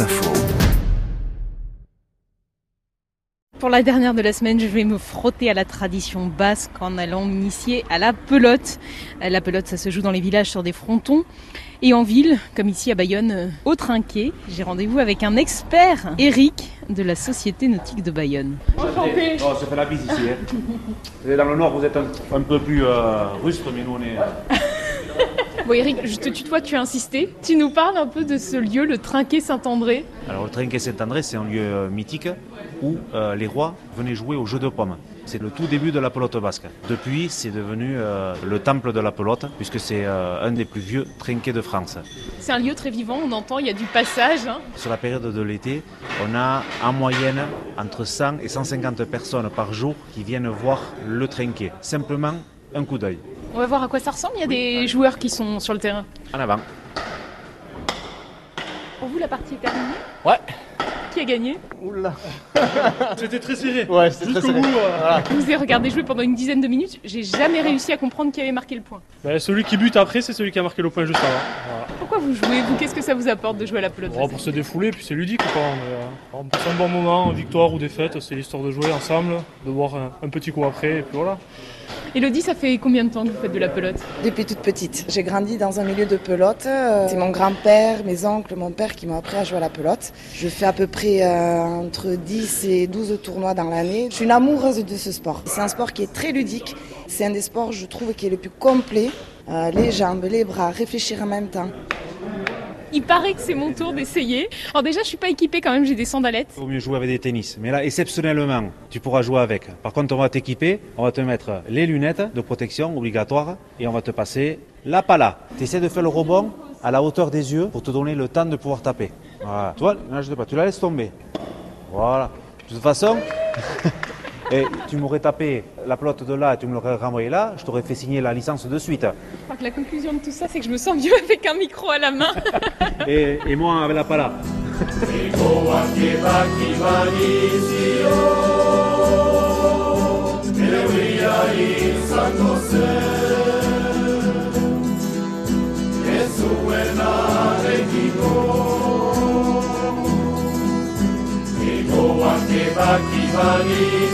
Info. Pour la dernière de la semaine, je vais me frotter à la tradition basque en allant m'initier à la pelote. Euh, La pelote, ça se joue dans les villages sur des frontons. Et en ville, comme ici à Bayonne, euh, au Trinquet, j'ai rendez-vous avec un expert, Eric, de la Société Nautique de Bayonne. Enchanté Oh, ça fait la bise ici. hein. Vous êtes Dans le nord, vous êtes un, un peu plus euh, rustre, mais nous on est. Bon Eric, je te tutoie, tu as insisté. Tu nous parles un peu de ce lieu, le Trinquet Saint-André. Alors le Trinquet Saint-André, c'est un lieu euh, mythique où euh, les rois venaient jouer au jeu de pommes. C'est le tout début de la pelote basque. Depuis, c'est devenu euh, le temple de la pelote, puisque c'est euh, un des plus vieux trinquets de France. C'est un lieu très vivant, on entend, il y a du passage. hein. Sur la période de l'été, on a en moyenne entre 100 et 150 personnes par jour qui viennent voir le trinquet. Simplement un coup d'œil. On va voir à quoi ça ressemble, il y a des joueurs qui sont sur le terrain. En avant. Pour vous, la partie est terminée Ouais. Qui a gagné? Oula. C'était très serré. Ouais, c'est très Jusqu'au serré. bout. euh, Voilà. Je vous ai regardé jouer pendant une dizaine de minutes, j'ai jamais réussi à comprendre qui avait marqué le point. bah, celui qui bute après, c'est celui qui a marqué le point juste avant. Voilà. Pourquoi vous jouez, vous? Qu'est-ce que ça vous apporte de jouer à la pelote? Bon, pour se défouler, puis c'est ludique quoi. On, est, euh, on passe un bon moment, victoire ou défaite, c'est l'histoire de jouer ensemble, de voir un, un petit coup après, et puis voilà. Elodie, ça fait combien de temps que vous faites de la pelote Depuis toute petite. J'ai grandi dans un milieu de pelote. Euh, C'est mon grand-père, mes oncles, mon père qui m'ont appris à jouer à la pelote. Je fais à peu près euh, entre 10 et 12 tournois dans l'année. Je suis une amoureuse de ce sport. C'est un sport qui est très ludique. C'est un des sports, je trouve, qui est le plus complet. Euh, les jambes, les bras, réfléchir en même temps. Il paraît que c'est mon tour d'essayer. Alors déjà, je suis pas équipée quand même, j'ai des sandalettes. Il vaut mieux jouer avec des tennis. Mais là, exceptionnellement, tu pourras jouer avec. Par contre, on va t'équiper, on va te mettre les lunettes de protection obligatoires et on va te passer la pala. Tu essaies de faire le rebond à la hauteur des yeux pour te donner le temps de pouvoir taper. Voilà. Tu vois, là, je pas, tu la laisses tomber. Voilà. De toute façon, et tu m'aurais tapé la pelote de là et tu me l'aurais renvoyé là, je t'aurais fait signer la licence de suite. Je crois que la conclusion de tout ça, c'est que je me sens mieux avec un micro à la main. Et, et moi avec la pala. la la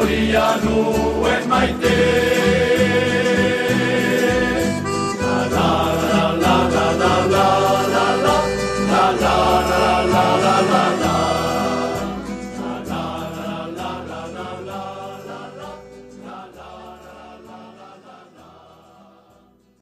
Zoria nuen maitea